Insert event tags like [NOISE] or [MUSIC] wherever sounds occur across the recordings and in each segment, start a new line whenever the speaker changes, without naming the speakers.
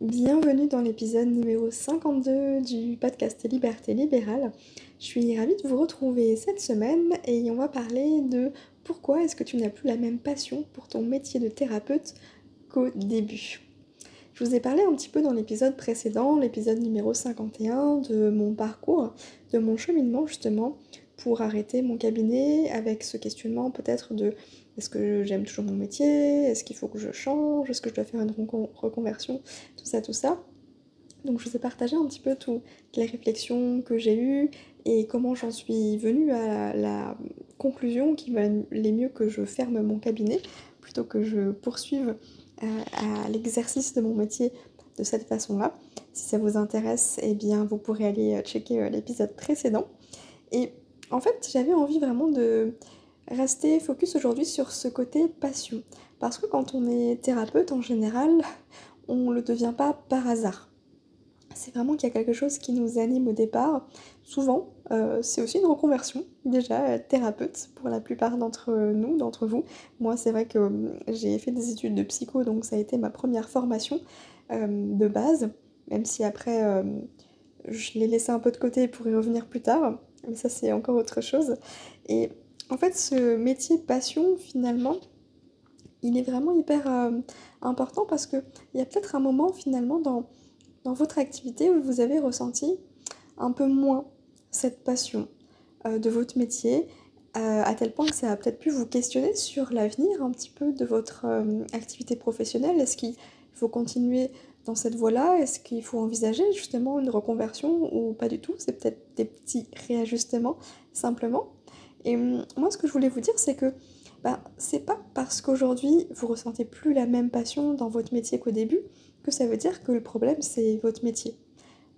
Bienvenue dans l'épisode numéro 52 du podcast Liberté libérale. Je suis ravie de vous retrouver cette semaine et on va parler de pourquoi est-ce que tu n'as plus la même passion pour ton métier de thérapeute qu'au début. Je vous ai parlé un petit peu dans l'épisode précédent, l'épisode numéro 51, de mon parcours, de mon cheminement justement pour arrêter mon cabinet avec ce questionnement peut-être de est-ce que j'aime toujours mon métier? Est-ce qu'il faut que je change? Est-ce que je dois faire une reconversion? Tout ça, tout ça. Donc je vous ai partagé un petit peu toutes les réflexions que j'ai eues et comment j'en suis venue à la conclusion qu'il valait mieux que je ferme mon cabinet plutôt que je poursuive euh, à l'exercice de mon métier de cette façon-là. Si ça vous intéresse, eh bien vous pourrez aller euh, checker euh, l'épisode précédent. Et en fait, j'avais envie vraiment de rester focus aujourd'hui sur ce côté passion. Parce que quand on est thérapeute, en général, [LAUGHS] on ne le devient pas par hasard. C'est vraiment qu'il y a quelque chose qui nous anime au départ. Souvent, euh, c'est aussi une reconversion, déjà thérapeute pour la plupart d'entre nous, d'entre vous. Moi, c'est vrai que hum, j'ai fait des études de psycho, donc ça a été ma première formation euh, de base, même si après, euh, je l'ai laissé un peu de côté pour y revenir plus tard. Mais ça, c'est encore autre chose. Et en fait, ce métier passion, finalement, il est vraiment hyper euh, important parce qu'il y a peut-être un moment, finalement, dans, dans, votre activité où vous avez ressenti un peu moins cette passion euh, de votre métier, euh, à tel point que ça a peut-être pu vous questionner sur l'avenir un petit peu de votre activité professionnelle. Est-ce qu'il faut continuer dans cette voie-là? Est-ce qu'il faut envisager justement une reconversion ou pas du tout? C'est peut-être des petits réajustements simplement. Et hum, moi, ce que je voulais vous dire, c'est que bah, c'est pas parce qu'aujourd'hui vous ressentez plus la même passion dans votre métier qu'au début que ça veut dire que le problème c'est votre métier.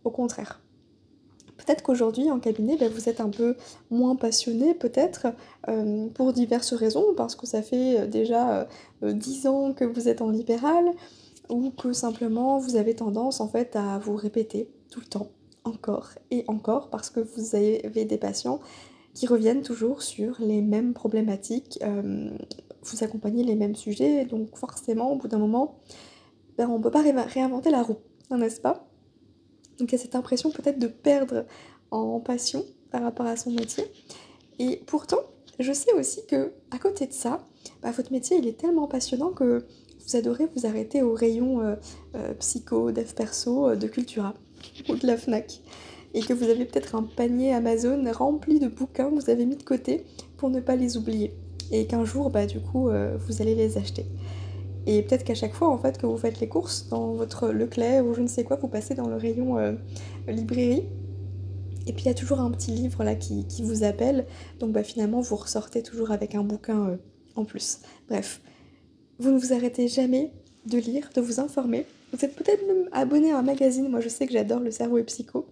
Au contraire. Peut-être qu'aujourd'hui en cabinet, bah, vous êtes un peu moins passionné, peut-être, hum, pour diverses raisons, parce que ça fait euh, déjà 10 euh, ans que vous êtes en libéral, ou que simplement vous avez tendance en fait à vous répéter tout le temps, encore et encore, parce que vous avez des patients qui reviennent toujours sur les mêmes problématiques, euh, vous accompagnez les mêmes sujets, donc forcément, au bout d'un moment, ben, on ne peut pas réinventer la roue, n'est-ce pas? Donc il y a cette impression peut-être de perdre en passion par rapport à son métier. Et pourtant, je sais aussi que à côté de ça, bah, votre métier il est tellement passionnant que vous adorez vous arrêter au rayon euh, euh, psycho, dev perso, de Cultura ou de la FNAC et que vous avez peut-être un panier Amazon rempli de bouquins que vous avez mis de côté pour ne pas les oublier. Et qu'un jour, bah, du coup, euh, vous allez les acheter. Et peut-être qu'à chaque fois, en fait, que vous faites les courses dans votre Leclerc ou je ne sais quoi, vous passez dans le rayon euh, librairie. Et puis il y a toujours un petit livre là qui, vous appelle. Donc bah, finalement, vous ressortez toujours avec un bouquin euh, en plus. Bref, vous ne vous arrêtez jamais de lire, de vous informer. Vous êtes peut-être même abonné à un magazine. Moi, je sais que j'adore le cerveau et psycho.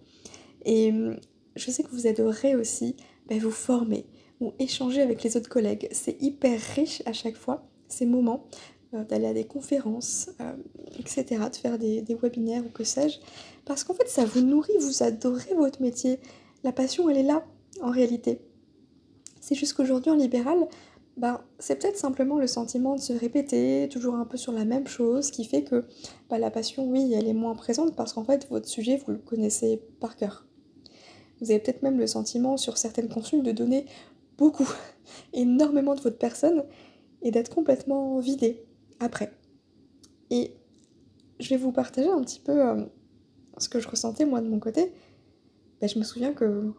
Et hum, je sais que vous adorez aussi bah, vous former ou échanger avec les autres collègues. C'est hyper riche à chaque fois, ces moments, euh, d'aller à des conférences, euh, etc., de faire des, webinaires ou que sais-je. Parce qu'en fait, ça vous nourrit, vous adorez votre métier. La passion, elle est là, en réalité. C'est juste qu'aujourd'hui, en libéral, bah, c'est peut-être simplement le sentiment de se répéter toujours un peu sur la même chose qui fait que bah, la passion, oui, elle est moins présente parce qu'en fait, votre sujet, vous le connaissez par cœur. Vous avez peut-être même le sentiment sur certaines consultes de donner beaucoup, [LAUGHS] énormément de votre personne et d'être complètement vidé après. Et je vais vous partager un petit peu euh, ce que je ressentais moi de mon côté. Ben, je me souviens que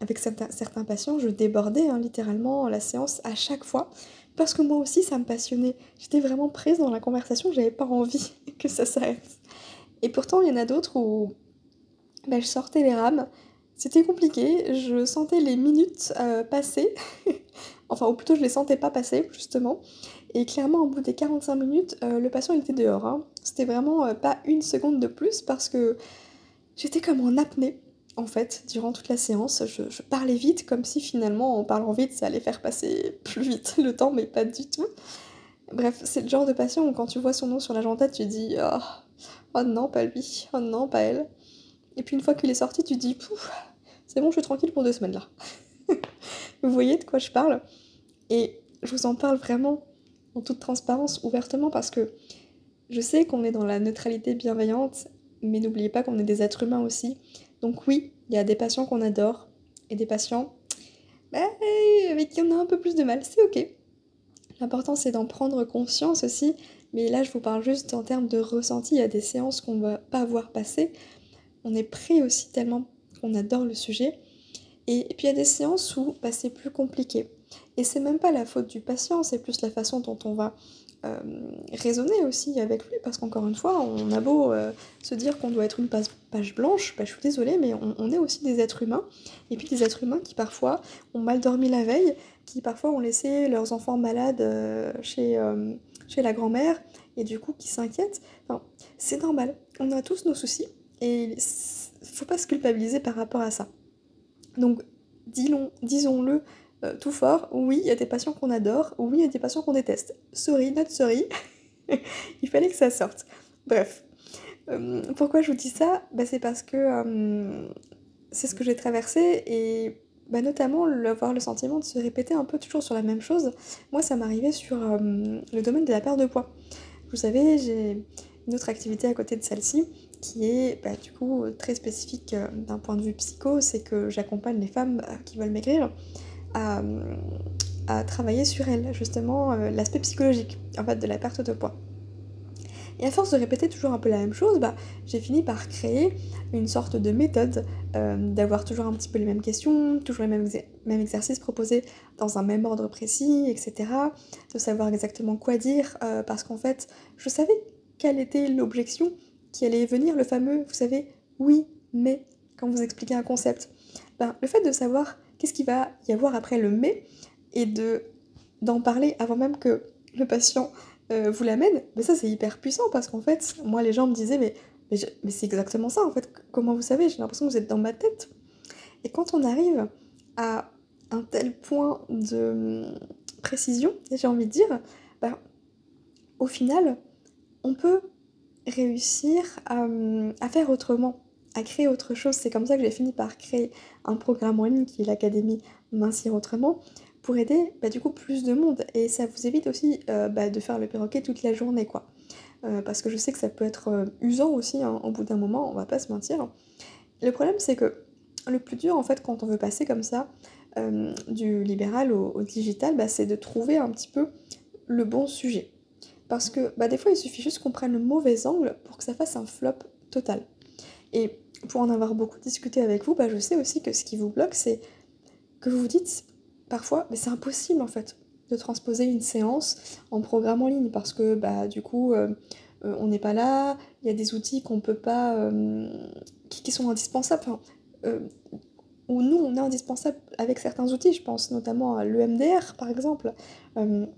avec certains, patients, je débordais hein, littéralement la séance à chaque fois parce que moi aussi ça me passionnait. J'étais vraiment prise dans la conversation, j'avais pas envie [LAUGHS] que ça s'arrête. Et pourtant, il y en a d'autres où ben, je sortais les rames, c'était compliqué, je sentais les minutes euh, passer, [LAUGHS] enfin ou plutôt je les sentais pas passer justement, et clairement au bout des 45 minutes, euh, le patient était dehors. Hein. C'était vraiment euh, pas une seconde de plus parce que j'étais comme en apnée, en fait, durant toute la séance, je, parlais vite, comme si finalement, en parlant vite, ça allait faire passer [LAUGHS] plus vite le temps, mais pas du tout. Bref, c'est le genre de patient où quand tu vois son nom sur la tête, tu dis oh, oh non, pas lui, oh non, pas elle. Et puis une fois qu'il est sorti, tu dis pouf, c'est bon, je suis tranquille pour deux semaines là. [LAUGHS] vous voyez de quoi je parle Et je vous en parle vraiment en toute transparence, ouvertement, parce que je sais qu'on est dans la neutralité bienveillante, mais n'oubliez pas qu'on est des êtres humains aussi. Donc oui, il y a des patients qu'on adore et des patients bah, avec qui on a un peu plus de mal. C'est ok. L'important c'est d'en prendre conscience aussi. Mais là, je vous parle juste en termes de ressenti. Il y a des séances qu'on ne va pas voir passer. On est pris aussi tellement qu'on adore le sujet. Et, puis il y a des séances où bah, c'est plus compliqué. Et c'est même pas la faute du patient, c'est plus la façon dont on va euh, raisonner aussi avec lui, parce qu'encore une fois, on a beau euh, se dire qu'on doit être une page, blanche, bah, je suis désolée, mais on, est aussi des êtres humains, et puis des êtres humains qui parfois ont mal dormi la veille, qui parfois ont laissé leurs enfants malades euh, chez, chez la grand-mère, et du coup qui s'inquiètent. C'est normal, on a tous nos soucis, et faut pas se culpabiliser par rapport à ça. Donc, disons-le euh, tout fort, oui, il y a des patients qu'on adore, oui, il y a des patients qu'on déteste. Sorry, not sorry. [LAUGHS] il fallait que ça sorte. Bref. Euh, pourquoi je vous dis ça? Bah, C'est parce que euh, c'est ce que j'ai traversé et bah, notamment avoir le sentiment de se répéter un peu toujours sur la même chose. Moi, ça m'arrivait sur le domaine de la perte de poids. Vous savez, j'ai une autre activité à côté de celle-ci qui est bah, du coup très spécifique d'un point de vue psycho, c'est que j'accompagne les femmes qui veulent maigrir à, travailler sur elle, justement, euh, l'aspect psychologique, en fait, de la perte de poids. Et à force de répéter toujours un peu la même chose, bah, j'ai fini par créer une sorte de méthode, euh, d'avoir toujours un petit peu les mêmes questions, toujours les mêmes, exercices proposés dans un même ordre précis, etc. De savoir exactement quoi dire, euh, parce qu'en fait, je savais quelle était l'objection qui allait venir, le fameux, vous savez, oui, mais, quand vous expliquez un concept. Ben, le fait de savoir qu'est-ce qu'il va y avoir après le mais et de d'en parler avant même que le patient euh, vous l'amène, mais ça c'est hyper puissant parce qu'en fait, moi les gens me disaient mais, mais, c'est exactement ça en fait, comment vous savez, j'ai l'impression que vous êtes dans ma tête. Et quand on arrive à un tel point de précision, j'ai envie de dire, bah, au final, on peut réussir à, hum, à faire autrement à créer autre chose. C'est comme ça que j'ai fini par créer un programme en ligne qui est l'Académie Mincir Autrement pour aider bah, du coup plus de monde. Et ça vous évite aussi euh, bah, de faire le perroquet toute la journée quoi. Euh, parce que je sais que ça peut être euh, usant aussi hein, au bout d'un moment, on va pas se mentir. Le problème c'est que le plus dur en fait quand on veut passer comme ça du libéral au, digital, bah, c'est de trouver un petit peu le bon sujet. Parce que des fois il suffit juste qu'on prenne le mauvais angle pour que ça fasse un flop total. Et pour en avoir beaucoup discuté avec vous, bah, je sais aussi que ce qui vous bloque, c'est que vous vous dites parfois, mais c'est impossible en fait de transposer une séance en programme en ligne parce que bah, du coup, euh, euh, on n'est pas là, il y a des outils qu'on peut pas. Euh, qui, sont indispensables. Enfin, ou nous, on est indispensable avec certains outils, je pense notamment à l'EMDR par exemple. Il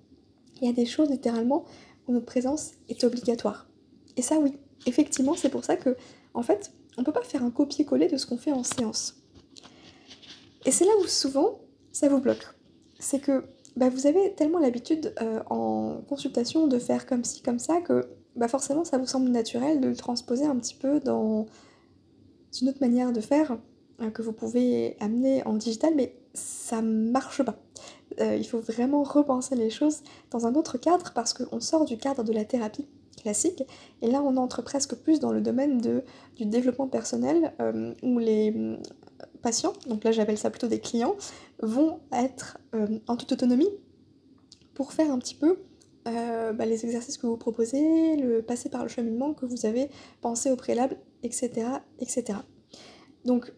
y a des choses littéralement où notre présence est obligatoire. Et ça, oui, effectivement, c'est pour ça que, en fait, on peut pas faire un copier-coller de ce qu'on fait en séance. Et c'est là où souvent ça vous bloque. C'est que bah, vous avez tellement l'habitude euh, en consultation de faire comme ci, comme ça, que bah, forcément ça vous semble naturel de le transposer un petit peu dans une autre manière de faire euh, que vous pouvez amener en digital, mais ça marche pas. Euh, il faut vraiment repenser les choses dans un autre cadre parce qu'on sort du cadre de la thérapie classique. Et là, on entre presque plus dans le domaine de, du développement personnel euh, où les euh, patients, donc là j'appelle ça plutôt des clients, vont être en toute autonomie pour faire un petit peu bah, les exercices que vous proposez, le passer par le cheminement que vous avez pensé au préalable, etc. etc. Donc,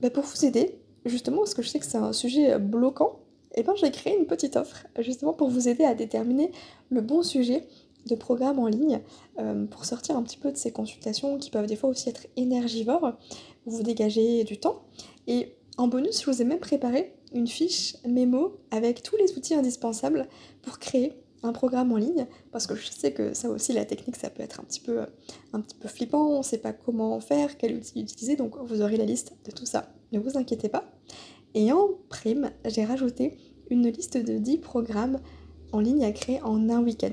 bah, pour vous aider, justement, parce que je sais que c'est un sujet bloquant, eh ben, j'ai créé une petite offre justement pour vous aider à déterminer le bon sujet de programmes en ligne euh, pour sortir un petit peu de ces consultations qui peuvent des fois aussi être énergivores, vous dégagez du temps. Et en bonus, je vous ai même préparé une fiche mémo avec tous les outils indispensables pour créer un programme en ligne, parce que je sais que ça aussi, la technique, ça peut être un petit peu, un petit peu flippant, on ne sait pas comment faire, quel outil utiliser, donc vous aurez la liste de tout ça, ne vous inquiétez pas. Et en prime, j'ai rajouté une liste de 10 programmes en ligne à créer en un week-end.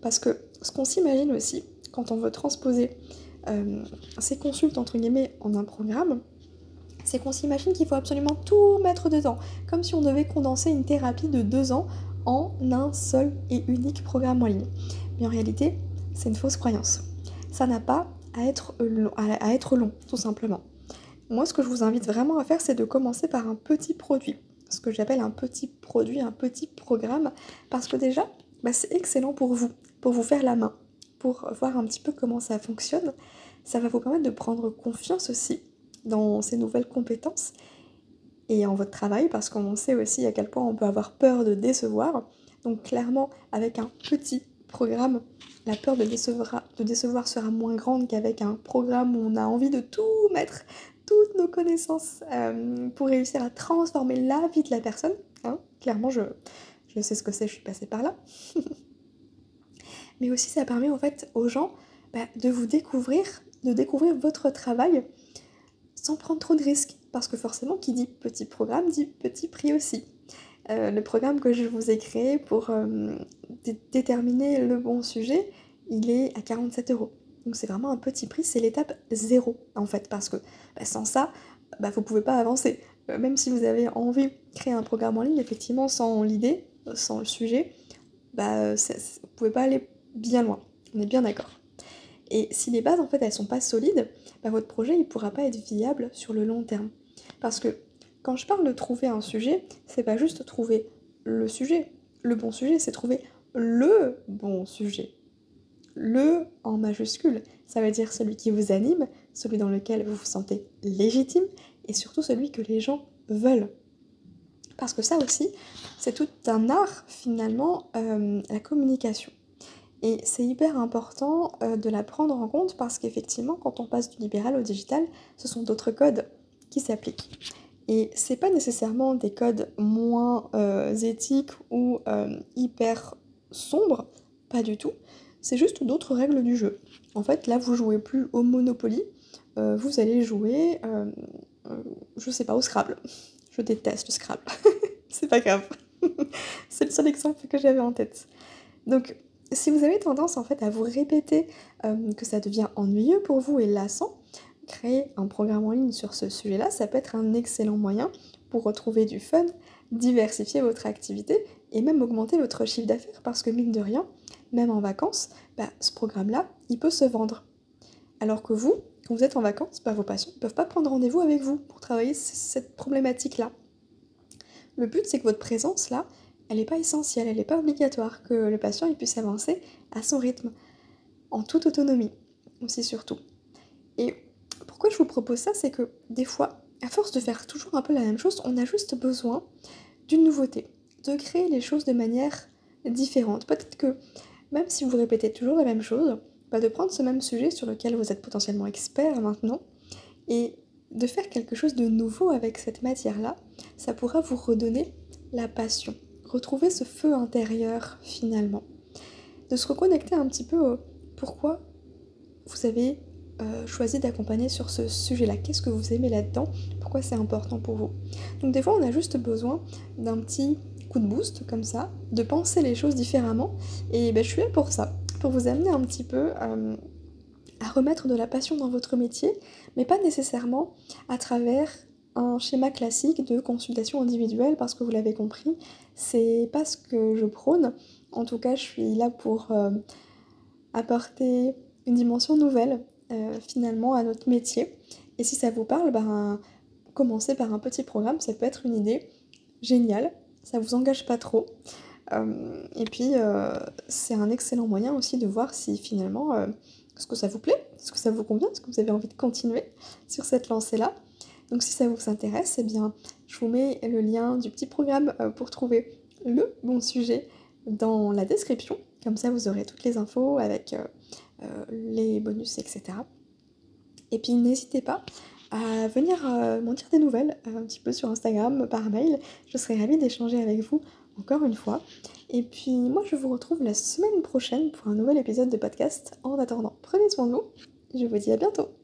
Parce que ce qu'on s'imagine aussi, quand on veut transposer euh, ces consultes entre guillemets en un programme, c'est qu'on s'imagine qu'il faut absolument tout mettre dedans, comme si on devait condenser une thérapie de deux ans en un seul et unique programme en ligne. Mais en réalité, c'est une fausse croyance. Ça n'a pas à être long, tout simplement. Moi, ce que je vous invite vraiment à faire, c'est de commencer par un petit produit. Ce que j'appelle un petit produit, un petit programme. Parce que déjà, bah, c'est excellent pour vous, pour vous faire la main, pour voir un petit peu comment ça fonctionne. Ça va vous permettre de prendre confiance aussi dans ces nouvelles compétences et en votre travail parce qu'on sait aussi à quel point on peut avoir peur de décevoir. Donc clairement, avec un petit programme, la peur de décevoir, de décevoir sera moins grande qu'avec un programme où on a envie de tout mettre, toutes nos connaissances euh, pour réussir à transformer la vie de la personne. Hein. Clairement, je, sais ce que c'est, je suis passée par là. [LAUGHS] Mais aussi, ça permet en fait aux gens bah, de vous découvrir, de découvrir votre travail sans prendre trop de risques. Parce que forcément, qui dit petit programme dit petit prix aussi. Euh, le programme que je vous ai créé pour euh, déterminer le bon sujet, il est à 47 euros. Donc c'est vraiment un petit prix, c'est l'étape zéro en fait, parce que bah, sans ça, bah, vous ne pouvez pas avancer. Euh, même si vous avez envie de créer un programme en ligne, effectivement, sans l'idée, sans le sujet, bah, vous ne pouvez pas aller bien loin. On est bien d'accord. Et si les bases en fait elles sont pas solides, bah, votre projet il pourra pas être viable sur le long terme. Parce que quand je parle de trouver un sujet, c'est pas juste trouver le sujet. Le bon sujet, c'est trouver le bon sujet le en majuscule. Ça veut dire celui qui vous anime, celui dans lequel vous vous sentez légitime et surtout celui que les gens veulent. Parce que ça aussi, c'est tout un art finalement, euh, la communication. Et c'est hyper important euh, de la prendre en compte parce qu'effectivement, quand on passe du libéral au digital, ce sont d'autres codes qui s'appliquent. Et c'est pas nécessairement des codes moins euh, éthiques ou hyper sombres, pas du tout c'est juste d'autres règles du jeu. En fait, là, vous jouez plus au Monopoly, euh, vous allez jouer, euh, euh, je sais pas, au Scrabble. Je déteste le Scrabble. [LAUGHS] c'est pas grave. [LAUGHS] c'est le seul exemple que j'avais en tête. Donc, si vous avez tendance en fait à vous répéter que ça devient ennuyeux pour vous et lassant, créer un programme en ligne sur ce sujet-là, ça peut être un excellent moyen pour retrouver du fun, diversifier votre activité et même augmenter votre chiffre d'affaires parce que mine de rien, même en vacances, bah, ce programme-là, il peut se vendre. Alors que vous, quand vous êtes en vacances, bah, vos patients ne peuvent pas prendre rendez-vous avec vous pour travailler cette problématique-là. Le but, c'est que votre présence là, elle n'est pas essentielle, elle n'est pas obligatoire, que le patient puisse avancer à son rythme, en toute autonomie, aussi surtout. Et pourquoi je vous propose ça, c'est que des fois, à force de faire toujours un peu la même chose, on a juste besoin d'une nouveauté, de créer les choses de manière différente. Peut-être que même si vous répétez toujours la même chose, de prendre ce même sujet sur lequel vous êtes potentiellement expert maintenant et de faire quelque chose de nouveau avec cette matière-là, ça pourra vous redonner la passion, retrouver ce feu intérieur finalement, de se reconnecter un petit peu au pourquoi vous avez euh, choisi d'accompagner sur ce sujet-là, qu'est-ce que vous aimez là-dedans, pourquoi c'est important pour vous? Donc des fois on a juste besoin d'un petit coup de boost comme ça, de penser les choses différemment. Et ben, je suis là pour ça, pour vous amener un petit peu euh, à remettre de la passion dans votre métier, mais pas nécessairement à travers un schéma classique de consultation individuelle, parce que vous l'avez compris, c'est pas ce que je prône. En tout cas, je suis là pour euh, apporter une dimension nouvelle euh, finalement à notre métier. Et si ça vous parle, ben, commencer par un petit programme, ça peut être une idée géniale ça vous engage pas trop. Euh, et puis, euh, c'est un excellent moyen aussi de voir si finalement, euh, ce que ça vous plaît, est-ce que ça vous convient, est-ce que vous avez envie de continuer sur cette lancée-là. Donc, si ça vous intéresse, eh bien, je vous mets le lien du petit programme pour trouver le bon sujet dans la description. Comme ça, vous aurez toutes les infos avec les bonus, etc. Et puis, n'hésitez pas à venir m'en dire des nouvelles un petit peu sur Instagram, par mail. Je serais ravie d'échanger avec vous encore une fois. Et puis moi je vous retrouve la semaine prochaine pour un nouvel épisode de podcast. En attendant, prenez soin de vous. Je vous dis à bientôt.